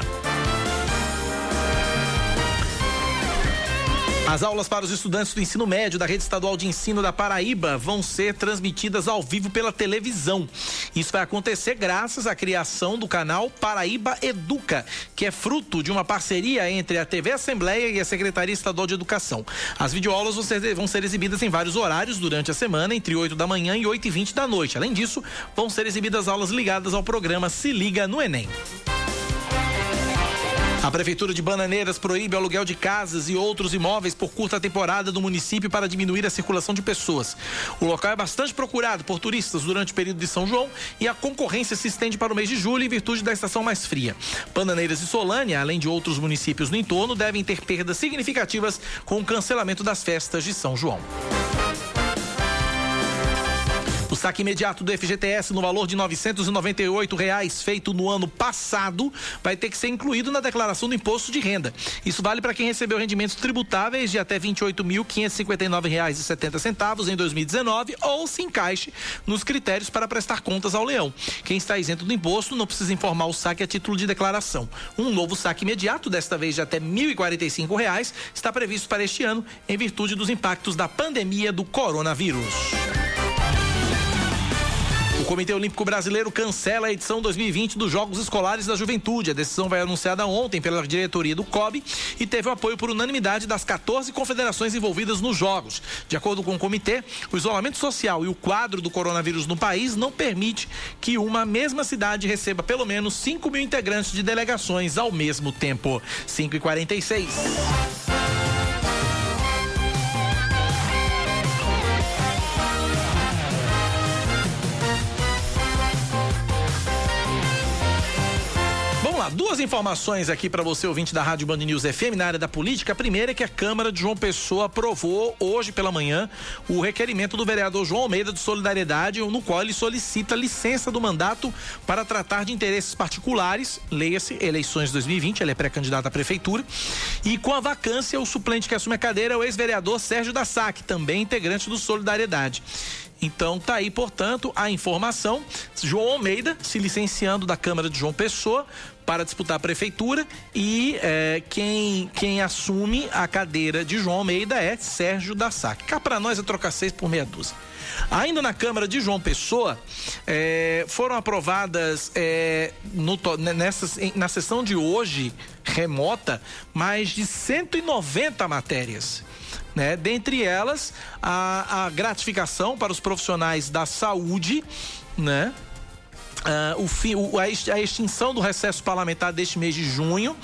As aulas para os estudantes do ensino médio da Rede Estadual de Ensino da Paraíba vão ser transmitidas ao vivo pela televisão. Isso vai acontecer graças à criação do canal Paraíba Educa, que é fruto de uma parceria entre a TV Assembleia e a Secretaria Estadual de Educação. As videoaulas vão ser, exibidas em vários horários durante a semana, entre 8 da manhã e 8 e 20 da noite. Além disso, vão ser exibidas aulas ligadas ao programa Se Liga no Enem. A Prefeitura de Bananeiras proíbe o aluguel de casas e outros imóveis por curta temporada do município para diminuir a circulação de pessoas. O local é bastante procurado por turistas durante o período de São João e a concorrência se estende para o mês de julho em virtude da estação mais fria. Bananeiras e Solânia, além de outros municípios no entorno, devem ter perdas significativas com o cancelamento das festas de São João. O saque imediato do FGTS no valor de 998 reais feito no ano passado vai ter que ser incluído na declaração do imposto de renda. Isso vale para quem recebeu rendimentos tributáveis de até R$ 28.559,70 em 2019 ou se encaixe nos critérios para prestar contas ao leão. Quem está isento do imposto não precisa informar o saque a título de declaração. Um novo saque imediato, desta vez de até 1.045 reais, está previsto para este ano em virtude dos impactos da pandemia do coronavírus. O Comitê Olímpico Brasileiro cancela a edição 2020 dos Jogos Escolares da Juventude. A decisão foi anunciada ontem pela diretoria do COB e teve o apoio por unanimidade das 14 confederações envolvidas nos Jogos. De acordo com o comitê, o isolamento social e o quadro do coronavírus no país não permite que uma mesma cidade receba pelo menos 5 mil integrantes de delegações ao mesmo tempo. 5 e 46 lá, duas informações aqui para você, ouvinte da Rádio Band News FM, na área da política. A primeira é que a Câmara de João Pessoa aprovou hoje pela manhã o requerimento do vereador João Almeida de Solidariedade, no qual ele solicita licença do mandato para tratar de interesses particulares, leia-se, eleições 2020, ele é pré-candidato à prefeitura, e com a vacância, o suplente que assume a cadeira é o ex-vereador Sérgio da também integrante do Solidariedade. Então tá aí, portanto, a informação. João Almeida se licenciando da Câmara de João Pessoa para disputar a prefeitura e é, quem, quem assume a cadeira de João Almeida é Sérgio da SAC. Cá para nós é trocar seis por meia dúzia. Ainda na Câmara de João Pessoa, é, foram aprovadas é, no, nessa, na sessão de hoje remota mais de 190 matérias. Né? Dentre elas, a, a gratificação para os profissionais da saúde, né? Uh, o fim, o, a extinção do recesso parlamentar deste mês de junho,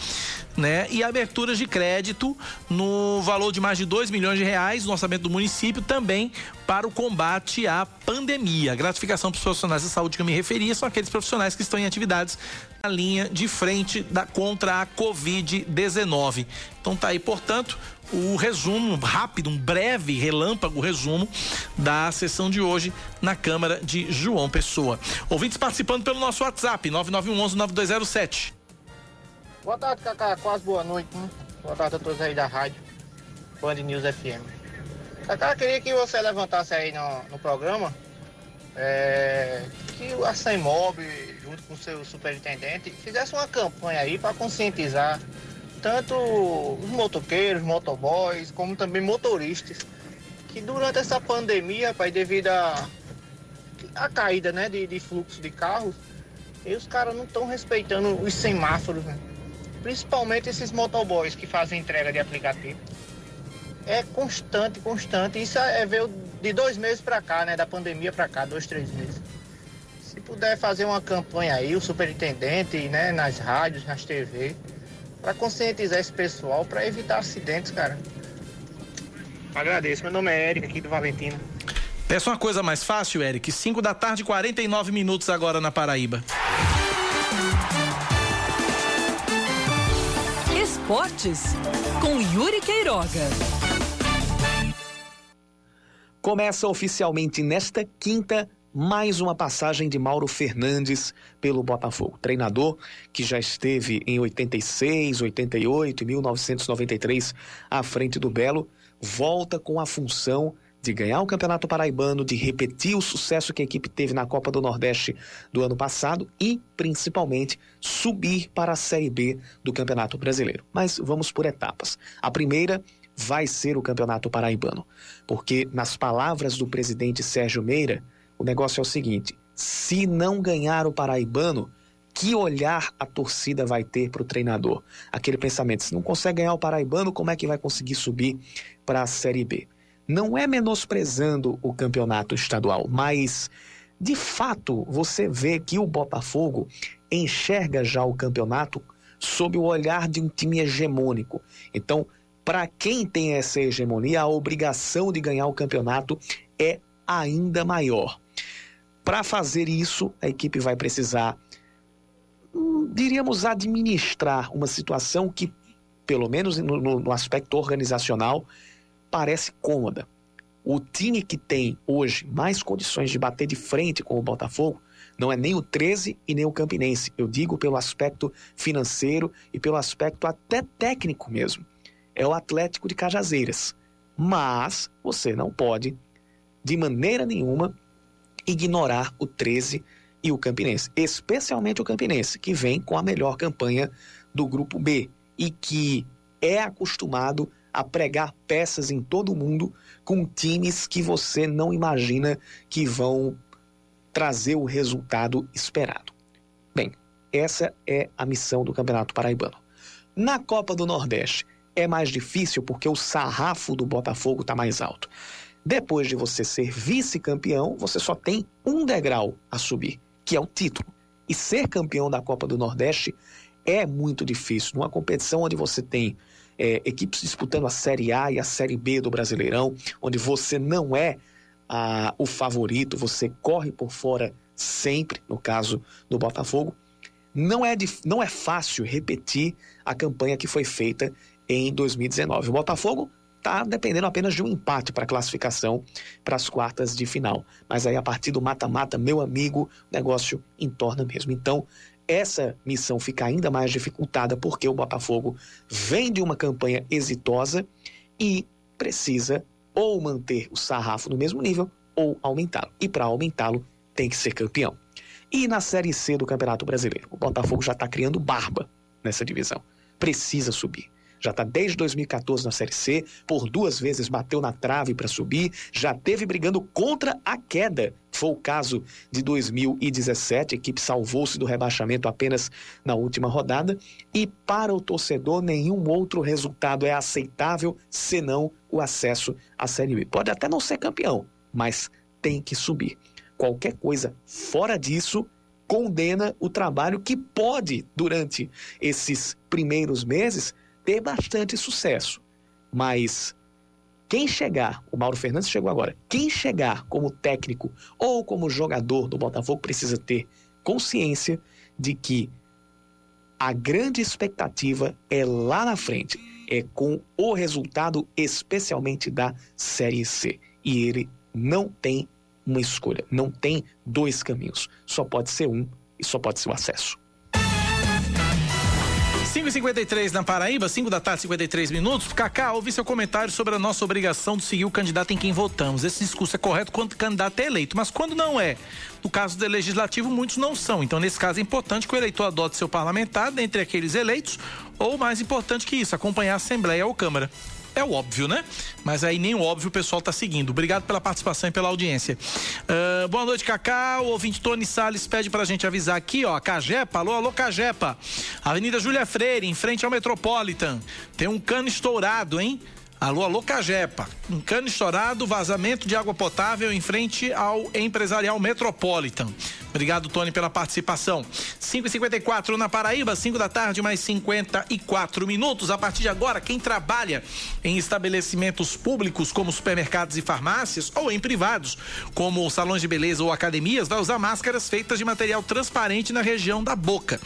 né? E aberturas de crédito no valor de mais de 2 milhões de reais no orçamento do município também para o combate à pandemia. Gratificação para os profissionais da saúde que eu me referia são aqueles profissionais que estão em atividades na linha de frente da, contra a Covid-19. Então tá aí, portanto, o resumo rápido, um breve relâmpago resumo da sessão de hoje na Câmara de João Pessoa. Ouvintes participando pelo nosso WhatsApp, 9911-9207. Boa tarde, Cacá. Quase boa noite. Hein? Boa tarde a todos aí da rádio Band News FM. Cacá, queria que você levantasse aí no, no programa é, que a CEMOB, junto com o seu superintendente, fizesse uma campanha aí para conscientizar tanto os motoqueiros, motoboys, como também motoristas, que durante essa pandemia, pai, devido à a, a, caída né, de, de fluxo de carros, e os caras não estão respeitando os semáforos, né? principalmente esses motoboys que fazem entrega de aplicativo. É constante, constante. Isso é veio de dois meses para cá, né? Da pandemia para cá, dois, três meses. Se puder fazer uma campanha aí, o superintendente, né? Nas rádios, nas TV, para conscientizar esse pessoal, para evitar acidentes, cara. Agradeço. Meu nome é Eric, aqui do Valentina. Peça uma coisa mais fácil, Eric. 5 da tarde, 49 minutos agora na Paraíba. Esportes com Yuri Queiroga. Começa oficialmente nesta quinta mais uma passagem de Mauro Fernandes pelo Botafogo. Treinador que já esteve em 86, 88 e 1993 à frente do Belo, volta com a função de ganhar o Campeonato Paraibano, de repetir o sucesso que a equipe teve na Copa do Nordeste do ano passado e, principalmente, subir para a Série B do Campeonato Brasileiro. Mas vamos por etapas. A primeira vai ser o Campeonato Paraibano, porque, nas palavras do presidente Sérgio Meira, o negócio é o seguinte: se não ganhar o Paraibano, que olhar a torcida vai ter para o treinador? Aquele pensamento: se não consegue ganhar o Paraibano, como é que vai conseguir subir para a Série B? Não é menosprezando o campeonato estadual, mas de fato você vê que o Botafogo enxerga já o campeonato sob o olhar de um time hegemônico. Então, para quem tem essa hegemonia, a obrigação de ganhar o campeonato é ainda maior. Para fazer isso, a equipe vai precisar, hum, diríamos, administrar uma situação que, pelo menos no, no aspecto organizacional, parece cômoda. O time que tem hoje mais condições de bater de frente com o Botafogo não é nem o 13 e nem o Campinense. Eu digo pelo aspecto financeiro e pelo aspecto até técnico mesmo. É o Atlético de Cajazeiras. Mas você não pode, de maneira nenhuma, ignorar o 13 e o Campinense, especialmente o Campinense, que vem com a melhor campanha do grupo B e que é acostumado a pregar peças em todo mundo com times que você não imagina que vão trazer o resultado esperado. Bem, essa é a missão do Campeonato Paraibano. Na Copa do Nordeste é mais difícil porque o sarrafo do Botafogo está mais alto. Depois de você ser vice-campeão, você só tem um degrau a subir, que é o título. E ser campeão da Copa do Nordeste é muito difícil. Numa competição onde você tem é, equipes disputando a Série A e a Série B do Brasileirão, onde você não é a, o favorito, você corre por fora sempre, no caso do Botafogo, não é, não é fácil repetir a campanha que foi feita em 2019. O Botafogo está dependendo apenas de um empate para classificação para as quartas de final. Mas aí, a partir do mata-mata, meu amigo, o negócio entorna mesmo. Então, essa missão fica ainda mais dificultada porque o Botafogo vem de uma campanha exitosa e precisa ou manter o sarrafo no mesmo nível ou aumentá-lo. E para aumentá-lo, tem que ser campeão. E na Série C do Campeonato Brasileiro, o Botafogo já está criando barba nessa divisão. Precisa subir já está desde 2014 na Série C, por duas vezes bateu na trave para subir, já teve brigando contra a queda. Foi o caso de 2017, a equipe salvou-se do rebaixamento apenas na última rodada. E para o torcedor, nenhum outro resultado é aceitável senão o acesso à Série B. Pode até não ser campeão, mas tem que subir. Qualquer coisa fora disso condena o trabalho que pode, durante esses primeiros meses, ter bastante sucesso. Mas quem chegar, o Mauro Fernandes chegou agora, quem chegar como técnico ou como jogador do Botafogo precisa ter consciência de que a grande expectativa é lá na frente, é com o resultado especialmente da Série C. E ele não tem uma escolha, não tem dois caminhos, só pode ser um e só pode ser o acesso. 5h53 na Paraíba, 5 da tarde, 53 minutos. Cacá, ouvi seu comentário sobre a nossa obrigação de seguir o candidato em quem votamos. Esse discurso é correto quando o candidato é eleito, mas quando não é? No caso do legislativo, muitos não são. Então, nesse caso, é importante que o eleitor adote seu parlamentar dentre aqueles eleitos, ou mais importante que isso, acompanhar a Assembleia ou Câmara. É o óbvio, né? Mas aí nem o óbvio o pessoal tá seguindo. Obrigado pela participação e pela audiência. Uh, boa noite, Cacá. O ouvinte Tony Salles pede pra gente avisar aqui, ó. Cajepa, alô, alô, Cajepa. Avenida Júlia Freire, em frente ao Metropolitan. Tem um cano estourado, hein? Alô, alô, Cajepa. Um cano estourado, vazamento de água potável em frente ao empresarial Metropolitan. Obrigado, Tony, pela participação. 5h54 na Paraíba, 5 da tarde, mais 54 minutos. A partir de agora, quem trabalha em estabelecimentos públicos, como supermercados e farmácias, ou em privados, como salões de beleza ou academias, vai usar máscaras feitas de material transparente na região da boca.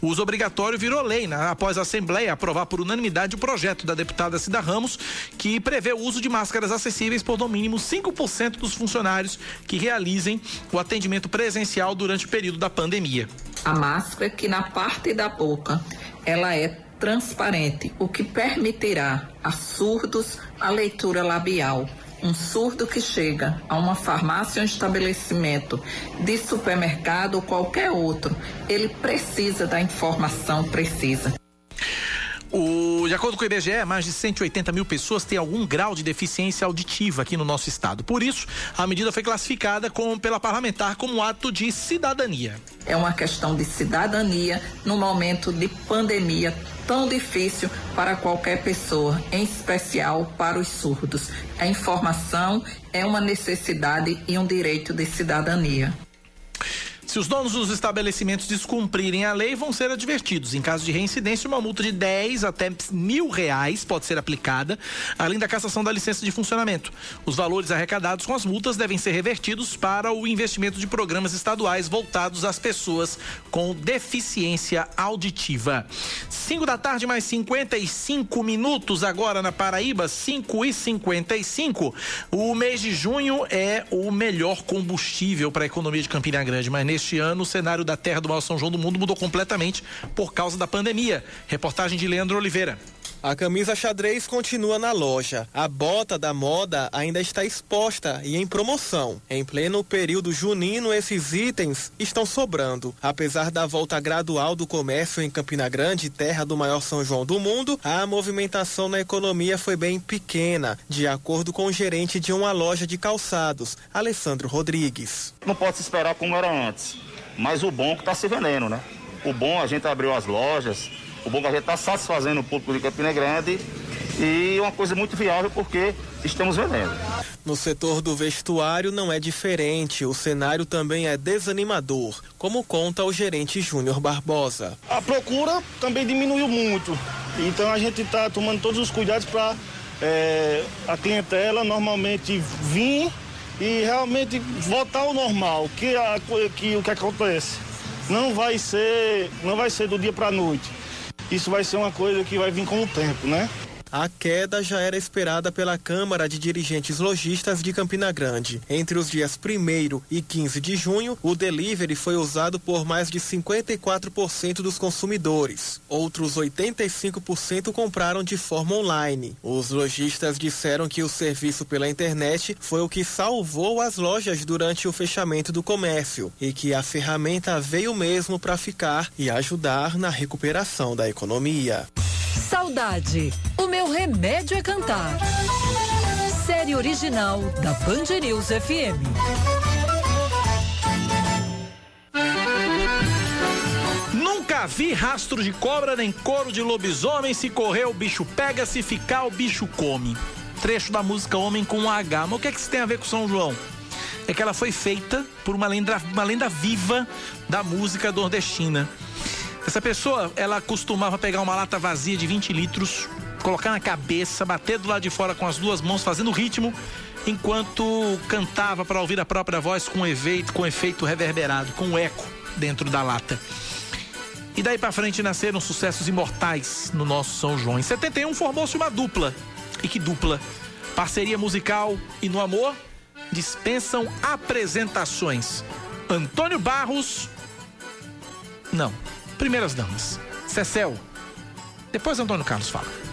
O uso obrigatório virou lei, né? após a Assembleia aprovar por unanimidade o projeto da deputada Cida Ramos, que prevê o uso de máscaras acessíveis por no mínimo 5% dos funcionários que realizem o atendimento presencial durante o período da pandemia. A máscara que na parte da boca ela é transparente, o que permitirá a surdos a leitura labial. Um surdo que chega a uma farmácia um estabelecimento de supermercado ou qualquer outro, ele precisa da informação precisa. O, de acordo com o IBGE, mais de 180 mil pessoas têm algum grau de deficiência auditiva aqui no nosso estado. Por isso, a medida foi classificada pela parlamentar como ato de cidadania. É uma questão de cidadania no momento de pandemia tão difícil para qualquer pessoa, em especial para os surdos. A informação é uma necessidade e um direito de cidadania. Se os donos dos estabelecimentos descumprirem a lei, vão ser advertidos. Em caso de reincidência, uma multa de 10 até mil reais pode ser aplicada, além da cassação da licença de funcionamento. Os valores arrecadados com as multas devem ser revertidos para o investimento de programas estaduais voltados às pessoas com deficiência auditiva. 5 da tarde, mais 55 minutos agora na Paraíba, 5 e 55. O mês de junho é o melhor combustível para a economia de Campina Grande, mas nesse este ano, o cenário da Terra do Maior São João do Mundo mudou completamente por causa da pandemia. Reportagem de Leandro Oliveira. A camisa xadrez continua na loja. A bota da moda ainda está exposta e em promoção. Em pleno período junino, esses itens estão sobrando. Apesar da volta gradual do comércio em Campina Grande, terra do maior São João do mundo, a movimentação na economia foi bem pequena, de acordo com o gerente de uma loja de calçados, Alessandro Rodrigues. Não pode se esperar como era antes, mas o bom é que está se vendendo, né? O bom, a gente abriu as lojas, o bom que a gente está satisfazendo o público de Campina Grande e uma coisa muito viável porque estamos vendendo. No setor do vestuário não é diferente, o cenário também é desanimador, como conta o gerente Júnior Barbosa. A procura também diminuiu muito, então a gente está tomando todos os cuidados para é, a clientela normalmente vir e realmente voltar ao normal, que, a, que o que acontece não vai ser não vai ser do dia para a noite. Isso vai ser uma coisa que vai vir com o tempo, né? A queda já era esperada pela Câmara de Dirigentes Logistas de Campina Grande. Entre os dias 1 e 15 de junho, o delivery foi usado por mais de 54% dos consumidores. Outros 85% compraram de forma online. Os lojistas disseram que o serviço pela internet foi o que salvou as lojas durante o fechamento do comércio e que a ferramenta veio mesmo para ficar e ajudar na recuperação da economia. Saudade, o meu remédio é cantar. Série original da Band News FM. Nunca vi rastro de cobra nem couro de lobisomem. Se correr, o bicho pega, se ficar, o bicho come. Trecho da música Homem com H. Mas o que é que isso tem a ver com São João? É que ela foi feita por uma lenda, uma lenda viva da música nordestina. Essa pessoa, ela costumava pegar uma lata vazia de 20 litros, colocar na cabeça, bater do lado de fora com as duas mãos, fazendo ritmo, enquanto cantava para ouvir a própria voz com efeito, com efeito reverberado, com eco dentro da lata. E daí para frente nasceram sucessos imortais no nosso São João. Em 71 formou-se uma dupla. E que dupla? Parceria musical e no amor dispensam apresentações. Antônio Barros. Não. Primeiras damas. Cecel. Depois Antônio Carlos fala.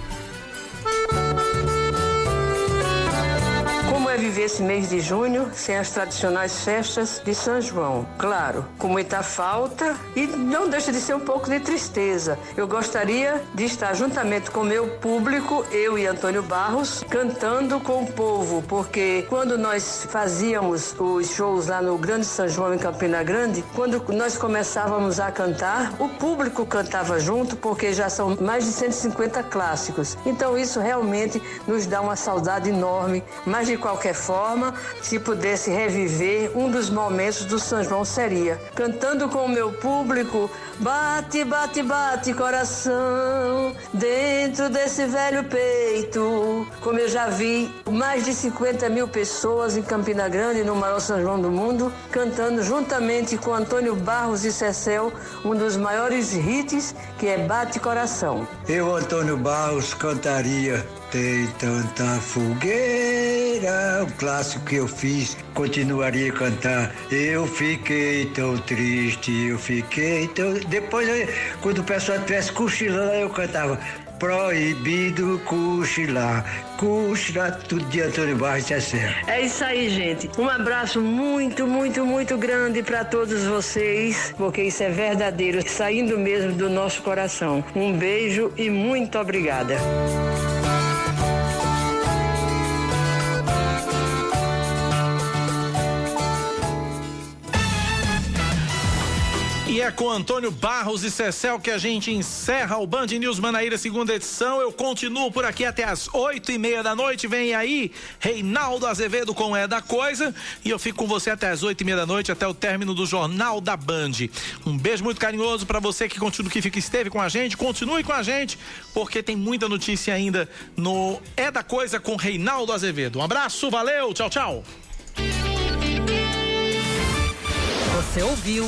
Viver esse mês de junho sem as tradicionais festas de São João? Claro, com muita falta e não deixa de ser um pouco de tristeza. Eu gostaria de estar juntamente com meu público, eu e Antônio Barros, cantando com o povo, porque quando nós fazíamos os shows lá no Grande São João em Campina Grande, quando nós começávamos a cantar, o público cantava junto, porque já são mais de 150 clássicos. Então isso realmente nos dá uma saudade enorme, mas de qualquer forma, se pudesse reviver um dos momentos do São João seria cantando com o meu público, bate, bate, bate coração dentro desse velho peito. Como eu já vi mais de 50 mil pessoas em Campina Grande, no maior São João do mundo, cantando juntamente com Antônio Barros e Cecel, um dos maiores hits que é Bate Coração. Eu, Antônio Barros, cantaria tem tanta fogueira, o clássico que eu fiz, continuaria a cantar. Eu fiquei tão triste, eu fiquei tão. Depois, quando o pessoal estivesse cochilando, eu cantava. Proibido cochilar, cochilar tudo de Antônio Barros é certo. É isso aí, gente. Um abraço muito, muito, muito grande para todos vocês, porque isso é verdadeiro, saindo mesmo do nosso coração. Um beijo e muito obrigada. É com Antônio Barros e Cecel que a gente encerra o Band News Manaíra, segunda edição. Eu continuo por aqui até as oito e meia da noite. Vem aí Reinaldo Azevedo com É da Coisa. E eu fico com você até as oito e meia da noite, até o término do Jornal da Band. Um beijo muito carinhoso para você que continua, que fica, esteve com a gente. Continue com a gente, porque tem muita notícia ainda no É da Coisa com Reinaldo Azevedo. Um abraço, valeu, tchau, tchau. Você ouviu